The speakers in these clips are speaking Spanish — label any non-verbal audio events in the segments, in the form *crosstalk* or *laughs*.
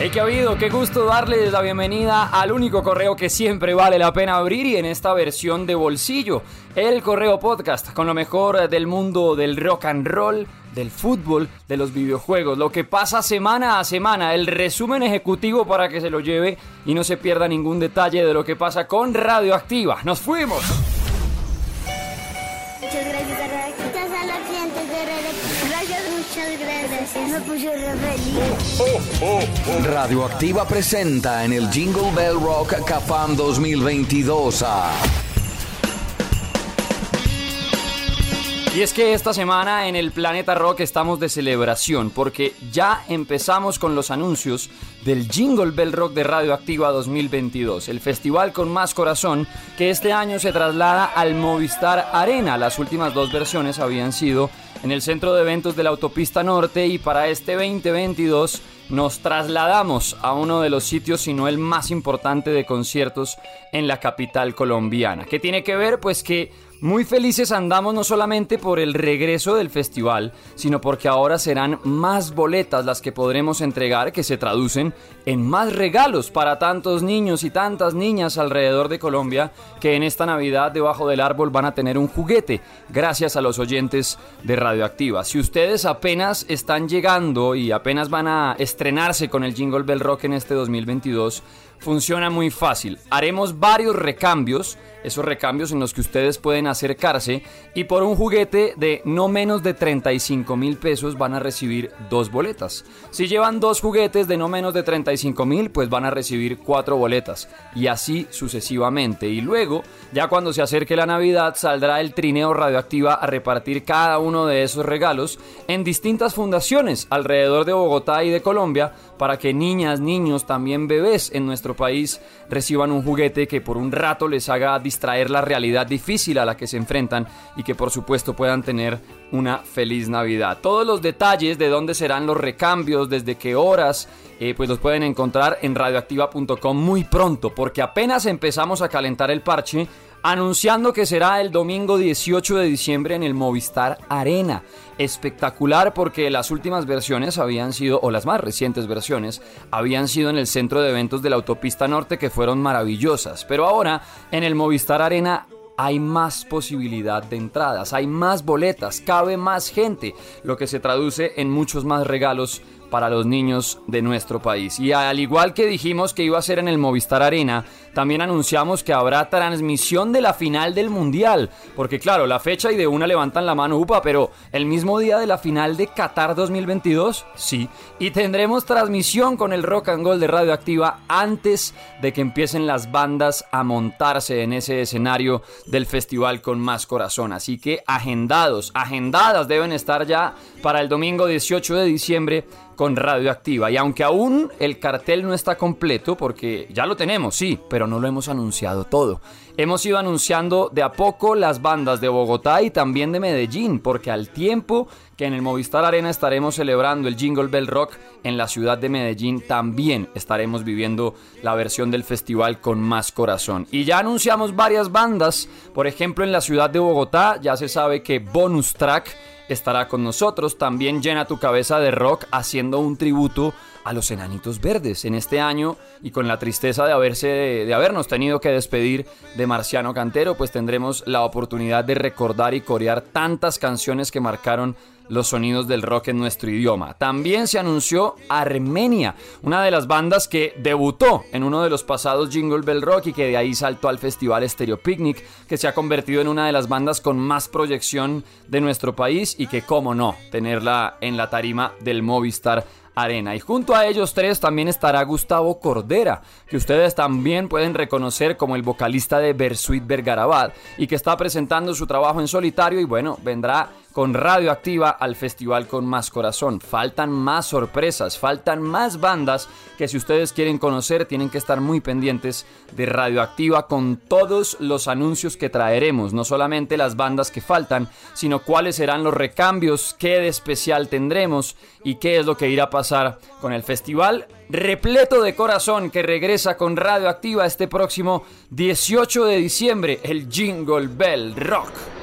Hey, ¿qué ha habido? Qué gusto darles la bienvenida al único correo que siempre vale la pena abrir y en esta versión de bolsillo, el Correo Podcast, con lo mejor del mundo del rock and roll, del fútbol, de los videojuegos, lo que pasa semana a semana, el resumen ejecutivo para que se lo lleve y no se pierda ningún detalle de lo que pasa con Radioactiva. ¡Nos fuimos! Muchas gracias muchas gracias. Me puso re feliz. Radioactiva presenta en el Jingle Bell Rock Cafam 2022 a... Y es que esta semana en el Planeta Rock estamos de celebración porque ya empezamos con los anuncios del Jingle Bell Rock de Radioactiva 2022, el festival con más corazón que este año se traslada al Movistar Arena. Las últimas dos versiones habían sido en el centro de eventos de la Autopista Norte y para este 2022 nos trasladamos a uno de los sitios, si no el más importante de conciertos en la capital colombiana. ¿Qué tiene que ver? Pues que muy felices andamos no solamente por el regreso del festival, sino porque ahora serán más boletas las que podremos entregar que se traducen en más regalos para tantos niños y tantas niñas alrededor de Colombia que en esta Navidad debajo del árbol van a tener un juguete gracias a los oyentes de Radioactiva. Si ustedes apenas están llegando y apenas van a estrenarse con el Jingle Bell Rock en este 2022, funciona muy fácil. Haremos varios recambios, esos recambios en los que ustedes pueden acercarse y por un juguete de no menos de 35 mil pesos van a recibir dos boletas. Si llevan dos juguetes de no menos de 35 mil, pues van a recibir cuatro boletas y así sucesivamente. Y luego, ya cuando se acerque la Navidad, saldrá el trineo radioactiva a repartir cada uno de esos regalos en distintas fundaciones alrededor de Bogotá y de Colombia para que niñas, niños, también bebés en nuestro país reciban un juguete que por un rato les haga distraer la realidad difícil a la que se enfrentan y que por supuesto puedan tener una feliz Navidad. Todos los detalles de dónde serán los recambios, desde qué horas, eh, pues los pueden encontrar en radioactiva.com muy pronto, porque apenas empezamos a calentar el parche anunciando que será el domingo 18 de diciembre en el Movistar Arena. Espectacular porque las últimas versiones habían sido, o las más recientes versiones, habían sido en el centro de eventos de la autopista norte que fueron maravillosas. Pero ahora en el Movistar Arena hay más posibilidad de entradas, hay más boletas, cabe más gente, lo que se traduce en muchos más regalos para los niños de nuestro país. Y al igual que dijimos que iba a ser en el Movistar Arena, también anunciamos que habrá transmisión de la final del Mundial. Porque claro, la fecha y de una levantan la mano, upa, pero el mismo día de la final de Qatar 2022, sí. Y tendremos transmisión con el Rock and Roll de Radioactiva antes de que empiecen las bandas a montarse en ese escenario del festival con más corazón. Así que agendados, agendadas deben estar ya para el domingo 18 de diciembre con Radioactiva. Y aunque aún el cartel no está completo, porque ya lo tenemos, sí, pero no lo hemos anunciado todo. Hemos ido anunciando de a poco las bandas de Bogotá y también de Medellín, porque al tiempo que en el Movistar Arena estaremos celebrando el Jingle Bell Rock, en la ciudad de Medellín también estaremos viviendo la versión del festival con más corazón. Y ya anunciamos varias bandas, por ejemplo en la ciudad de Bogotá ya se sabe que Bonus Track estará con nosotros. También llena tu cabeza de rock haciendo un tributo a los enanitos verdes en este año y con la tristeza de haberse de habernos tenido que despedir de Marciano Cantero, pues tendremos la oportunidad de recordar y corear tantas canciones que marcaron los sonidos del rock en nuestro idioma. También se anunció Armenia, una de las bandas que debutó en uno de los pasados Jingle Bell Rock y que de ahí saltó al festival Stereo Picnic, que se ha convertido en una de las bandas con más proyección de nuestro país y que, cómo no, tenerla en la tarima del Movistar Arena. Y junto a ellos tres también estará Gustavo Cordera, que ustedes también pueden reconocer como el vocalista de Bersuit Vergarabat y que está presentando su trabajo en solitario y bueno, vendrá con Radioactiva al festival con más corazón. Faltan más sorpresas, faltan más bandas que si ustedes quieren conocer tienen que estar muy pendientes de Radioactiva con todos los anuncios que traeremos, no solamente las bandas que faltan, sino cuáles serán los recambios, qué de especial tendremos y qué es lo que irá a pasar con el festival repleto de corazón que regresa con Radioactiva este próximo 18 de diciembre, el Jingle Bell Rock.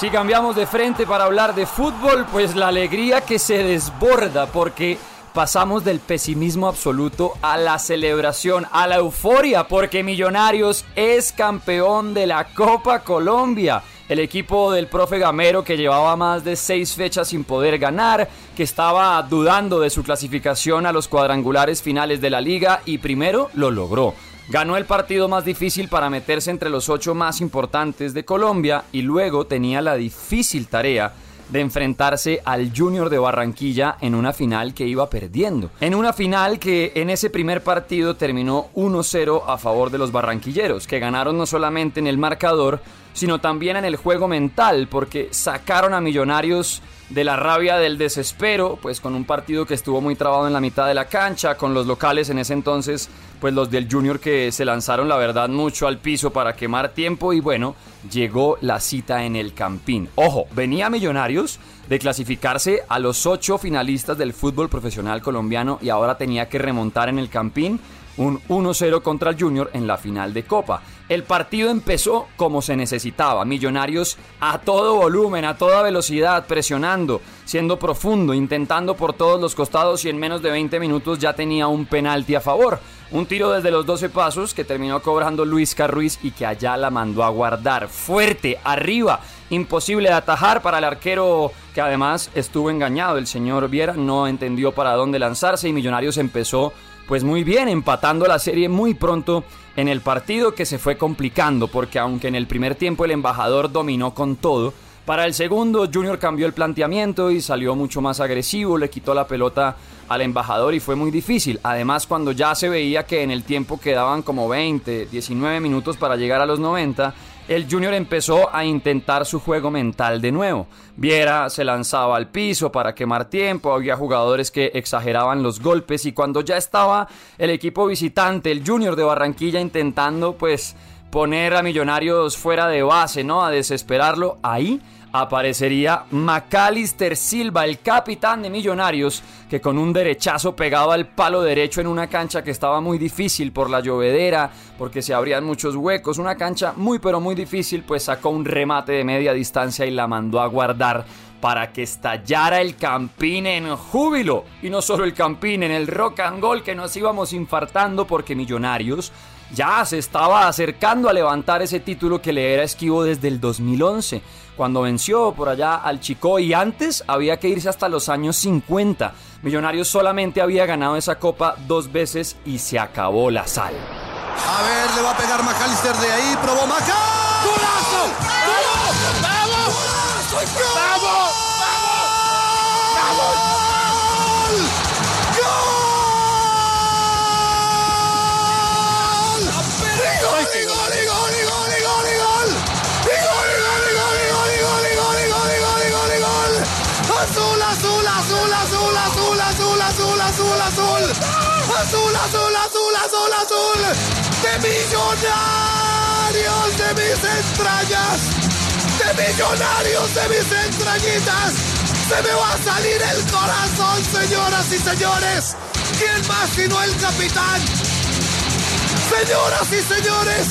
Si cambiamos de frente para hablar de fútbol, pues la alegría que se desborda porque pasamos del pesimismo absoluto a la celebración, a la euforia, porque Millonarios es campeón de la Copa Colombia. El equipo del profe Gamero que llevaba más de seis fechas sin poder ganar, que estaba dudando de su clasificación a los cuadrangulares finales de la liga y primero lo logró. Ganó el partido más difícil para meterse entre los ocho más importantes de Colombia y luego tenía la difícil tarea de enfrentarse al Junior de Barranquilla en una final que iba perdiendo. En una final que en ese primer partido terminó 1-0 a favor de los barranquilleros, que ganaron no solamente en el marcador, sino también en el juego mental, porque sacaron a Millonarios de la rabia del desespero, pues con un partido que estuvo muy trabado en la mitad de la cancha, con los locales en ese entonces, pues los del Junior que se lanzaron la verdad mucho al piso para quemar tiempo y bueno, llegó la cita en el Campín. Ojo, venía Millonarios de clasificarse a los ocho finalistas del fútbol profesional colombiano y ahora tenía que remontar en el Campín un 1-0 contra el Junior en la final de Copa. El partido empezó como se necesitaba, Millonarios a todo volumen, a toda velocidad, presionando, siendo profundo, intentando por todos los costados y en menos de 20 minutos ya tenía un penalti a favor. Un tiro desde los 12 pasos que terminó cobrando Luis Carruiz y que allá la mandó a guardar. Fuerte, arriba, imposible de atajar para el arquero que además estuvo engañado. El señor Viera no entendió para dónde lanzarse y Millonarios empezó pues muy bien, empatando la serie muy pronto en el partido que se fue complicando, porque aunque en el primer tiempo el embajador dominó con todo, para el segundo Junior cambió el planteamiento y salió mucho más agresivo, le quitó la pelota al embajador y fue muy difícil. Además, cuando ya se veía que en el tiempo quedaban como 20, 19 minutos para llegar a los 90, el Junior empezó a intentar su juego mental de nuevo. Viera se lanzaba al piso para quemar tiempo, había jugadores que exageraban los golpes y cuando ya estaba el equipo visitante, el Junior de Barranquilla intentando pues poner a Millonarios fuera de base, ¿no? A desesperarlo, ahí aparecería Macalister Silva, el capitán de Millonarios, que con un derechazo pegaba al palo derecho en una cancha que estaba muy difícil por la llovedera, porque se abrían muchos huecos, una cancha muy pero muy difícil, pues sacó un remate de media distancia y la mandó a guardar para que estallara el Campín en júbilo. Y no solo el Campín, en el rock and roll que nos íbamos infartando porque Millonarios ya se estaba acercando a levantar ese título que le era esquivo desde el 2011 cuando venció por allá al Chico y antes había que irse hasta los años 50. Millonarios solamente había ganado esa copa dos veces y se acabó la sal. A ver, le va a pegar McAllister de ahí, probó Maca. ¡Golazo! ¡Vamos! ¡Vamos! ¡Vamos! Azul, azul, azul, azul, azul, de millonarios de mis entrañas, de millonarios de mis entrañitas, se me va a salir el corazón, señoras y señores. ¿Quién más sino el capitán? Señoras y señores,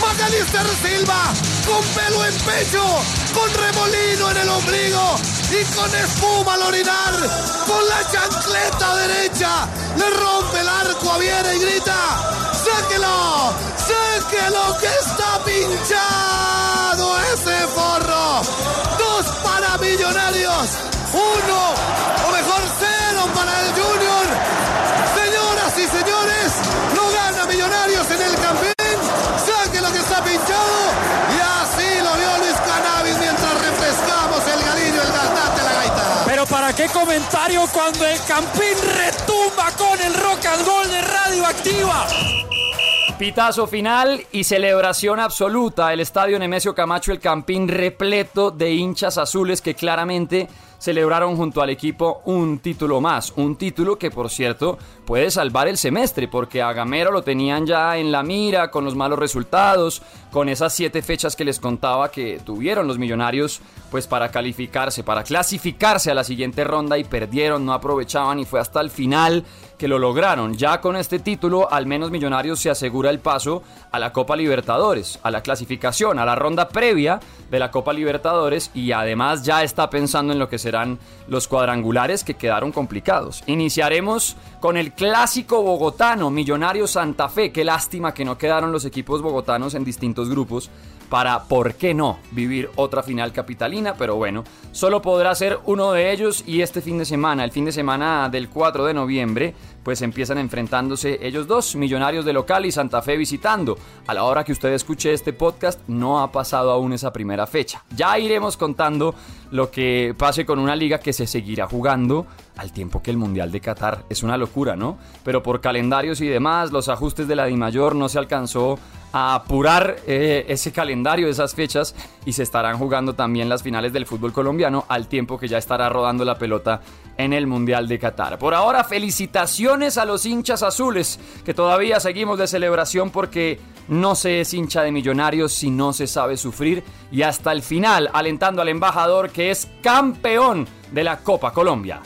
Macalister Silva, con pelo en pecho, con remolino en el ombligo y con espuma al orinar, con la chancleta derecha, le rompe el arco a Viera y grita, cuando el Campín retumba con el rock and roll de Radioactiva? Pitazo final y celebración absoluta. El estadio Nemesio Camacho, el Campín repleto de hinchas azules que claramente celebraron junto al equipo un título más. Un título que, por cierto, puede salvar el semestre, porque a Gamero lo tenían ya en la mira con los malos resultados, con esas siete fechas que les contaba que tuvieron los millonarios, pues para calificarse, para clasificarse a la siguiente ronda y perdieron, no aprovechaban y fue hasta el final que lo lograron. Ya con este título, al menos Millonarios se asegura el paso a la Copa Libertadores, a la clasificación, a la ronda previa de la Copa Libertadores y además ya está pensando en lo que serán los cuadrangulares que quedaron complicados. Iniciaremos con el clásico bogotano, Millonario Santa Fe. Qué lástima que no quedaron los equipos bogotanos en distintos grupos para, ¿por qué no?, vivir otra final capitalina, pero bueno, solo podrá ser uno de ellos y este fin de semana, el fin de semana del 4 de noviembre, pues empiezan enfrentándose ellos dos, Millonarios de local y Santa Fe visitando. A la hora que usted escuche este podcast no ha pasado aún esa primera fecha. Ya iremos contando lo que pase con una liga que se seguirá jugando al tiempo que el Mundial de Qatar. Es una locura, ¿no? Pero por calendarios y demás, los ajustes de la DIMAYOR no se alcanzó a apurar eh, ese calendario, esas fechas, y se estarán jugando también las finales del fútbol colombiano al tiempo que ya estará rodando la pelota en el Mundial de Qatar. Por ahora, felicitaciones a los hinchas azules, que todavía seguimos de celebración porque no se es hincha de millonarios si no se sabe sufrir, y hasta el final, alentando al embajador que es campeón de la Copa Colombia.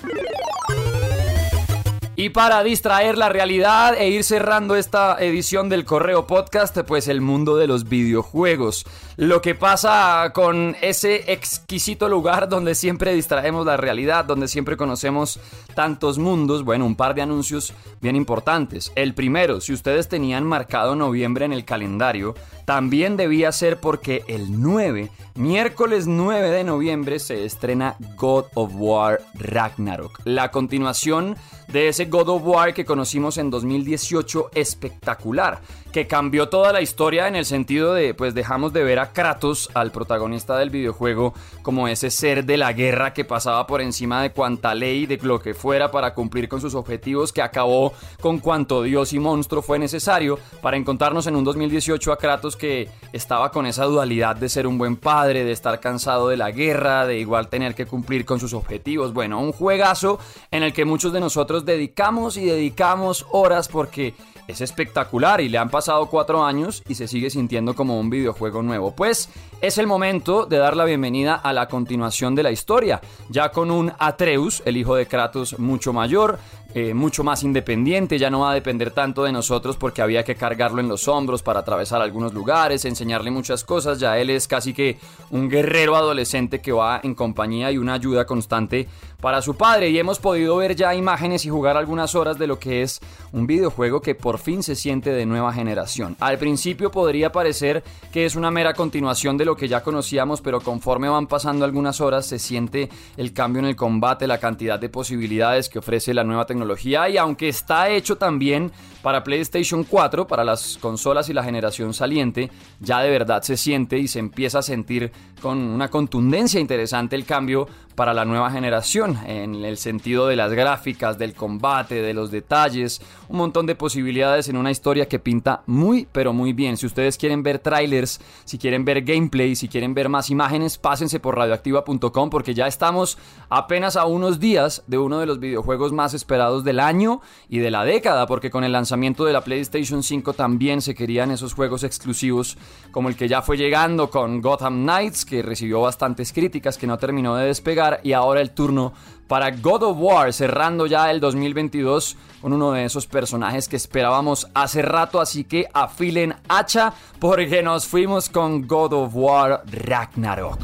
Y para distraer la realidad e ir cerrando esta edición del Correo Podcast, pues el mundo de los videojuegos. Lo que pasa con ese exquisito lugar *laughs* donde siempre distraemos la realidad, donde siempre conocemos tantos mundos. Bueno, un par de anuncios bien importantes. El primero, si ustedes tenían marcado noviembre en el calendario, también debía ser porque el 9, miércoles 9 de noviembre, se estrena God of War Ragnarok. La continuación de ese God of War que conocimos en 2018 espectacular, que cambió toda la historia en el sentido de, pues dejamos de ver a Kratos, al protagonista del videojuego, como ese ser de la guerra que pasaba por encima de cuanta ley, de lo que fuera para cumplir con sus objetivos, que acabó con cuanto dios y monstruo fue necesario para encontrarnos en un 2018 a Kratos que estaba con esa dualidad de ser un buen padre, de estar cansado de la guerra, de igual tener que cumplir con sus objetivos. Bueno, un juegazo en el que muchos de nosotros dedicamos y dedicamos horas porque es espectacular y le han pasado cuatro años y se sigue sintiendo como un videojuego nuevo. Pues es el momento de dar la bienvenida a la continuación de la historia, ya con un Atreus, el hijo de Kratos mucho mayor, eh, mucho más independiente, ya no va a depender tanto de nosotros porque había que cargarlo en los hombros para atravesar algunos lugares, enseñarle muchas cosas, ya él es casi que un guerrero adolescente que va en compañía y una ayuda constante para su padre y hemos podido ver ya imágenes y jugar algunas horas de lo que es un videojuego que por fin se siente de nueva generación. Al principio podría parecer que es una mera continuación de lo que ya conocíamos, pero conforme van pasando algunas horas se siente el cambio en el combate, la cantidad de posibilidades que ofrece la nueva tecnología y aunque está hecho también para PlayStation 4, para las consolas y la generación saliente, ya de verdad se siente y se empieza a sentir con una contundencia interesante el cambio para la nueva generación, en el sentido de las gráficas, del combate, de los detalles, un montón de posibilidades en una historia que pinta muy pero muy bien. Si ustedes quieren ver trailers, si quieren ver gameplay, si quieren ver más imágenes, pásense por radioactiva.com porque ya estamos apenas a unos días de uno de los videojuegos más esperados del año y de la década, porque con el lanzamiento de la PlayStation 5 también se querían esos juegos exclusivos como el que ya fue llegando con Gotham Knights, que recibió bastantes críticas, que no terminó de despegar y ahora el turno para God of War, cerrando ya el 2022 con uno de esos personajes que esperábamos hace rato, así que afilen hacha porque nos fuimos con God of War Ragnarok.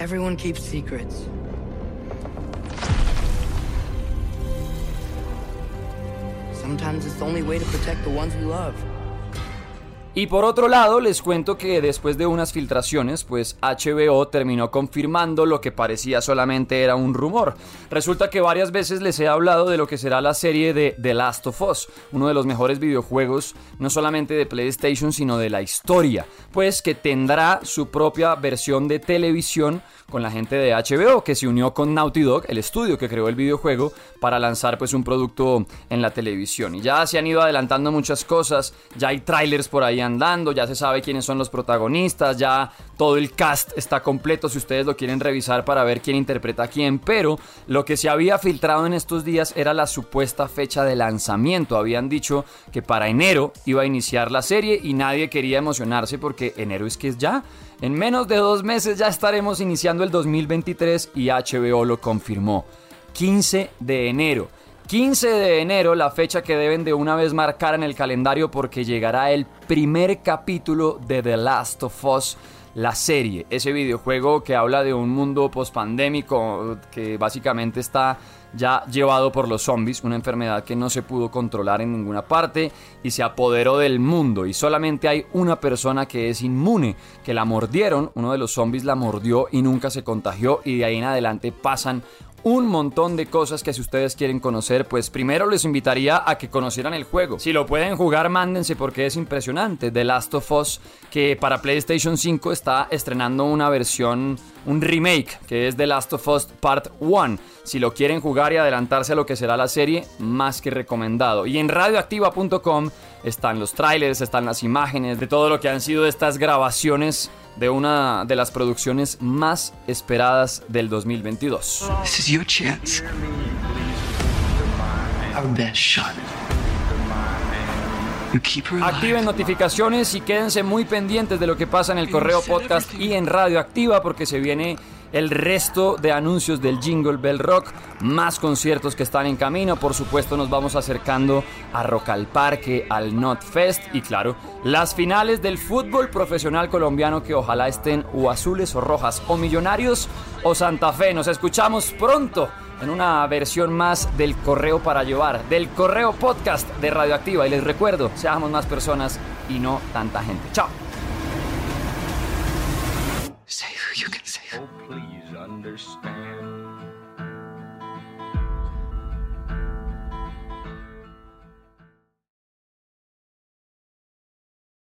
Everyone keeps secrets. Sometimes it's the only way to protect the ones we love. Y por otro lado, les cuento que después de unas filtraciones, pues HBO terminó confirmando lo que parecía solamente era un rumor. Resulta que varias veces les he hablado de lo que será la serie de The Last of Us, uno de los mejores videojuegos no solamente de PlayStation, sino de la historia, pues que tendrá su propia versión de televisión con la gente de HBO que se unió con Naughty Dog, el estudio que creó el videojuego, para lanzar pues un producto en la televisión. Y ya se han ido adelantando muchas cosas, ya hay trailers por ahí andando, ya se sabe quiénes son los protagonistas, ya todo el cast está completo si ustedes lo quieren revisar para ver quién interpreta a quién, pero lo que se había filtrado en estos días era la supuesta fecha de lanzamiento. Habían dicho que para enero iba a iniciar la serie y nadie quería emocionarse porque enero es que es ya. En menos de dos meses ya estaremos iniciando el 2023 y HBO lo confirmó. 15 de enero. 15 de enero, la fecha que deben de una vez marcar en el calendario porque llegará el primer capítulo de The Last of Us la serie, ese videojuego que habla de un mundo pospandémico que básicamente está ya llevado por los zombies, una enfermedad que no se pudo controlar en ninguna parte y se apoderó del mundo. Y solamente hay una persona que es inmune, que la mordieron, uno de los zombies la mordió y nunca se contagió y de ahí en adelante pasan un montón de cosas que si ustedes quieren conocer, pues primero les invitaría a que conocieran el juego. Si lo pueden jugar, mándense porque es impresionante. The Last of Us, que para PlayStation 5 está estrenando una versión, un remake, que es The Last of Us Part 1. Si lo quieren jugar y adelantarse a lo que será la serie, más que recomendado. Y en radioactiva.com están los trailers, están las imágenes de todo lo que han sido estas grabaciones de una de las producciones más esperadas del 2022. This is your chance. Our best shot. You keep her alive. Activen notificaciones y quédense muy pendientes de lo que pasa en el correo podcast y en Radio Activa porque se viene el resto de anuncios del Jingle Bell Rock, más conciertos que están en camino, por supuesto nos vamos acercando a Rock al Parque, al Not Fest y claro, las finales del fútbol profesional colombiano que ojalá estén o azules o rojas o millonarios o Santa Fe. Nos escuchamos pronto en una versión más del correo para llevar, del correo podcast de Radioactiva. Y les recuerdo, seamos más personas y no tanta gente. Chao. Understand.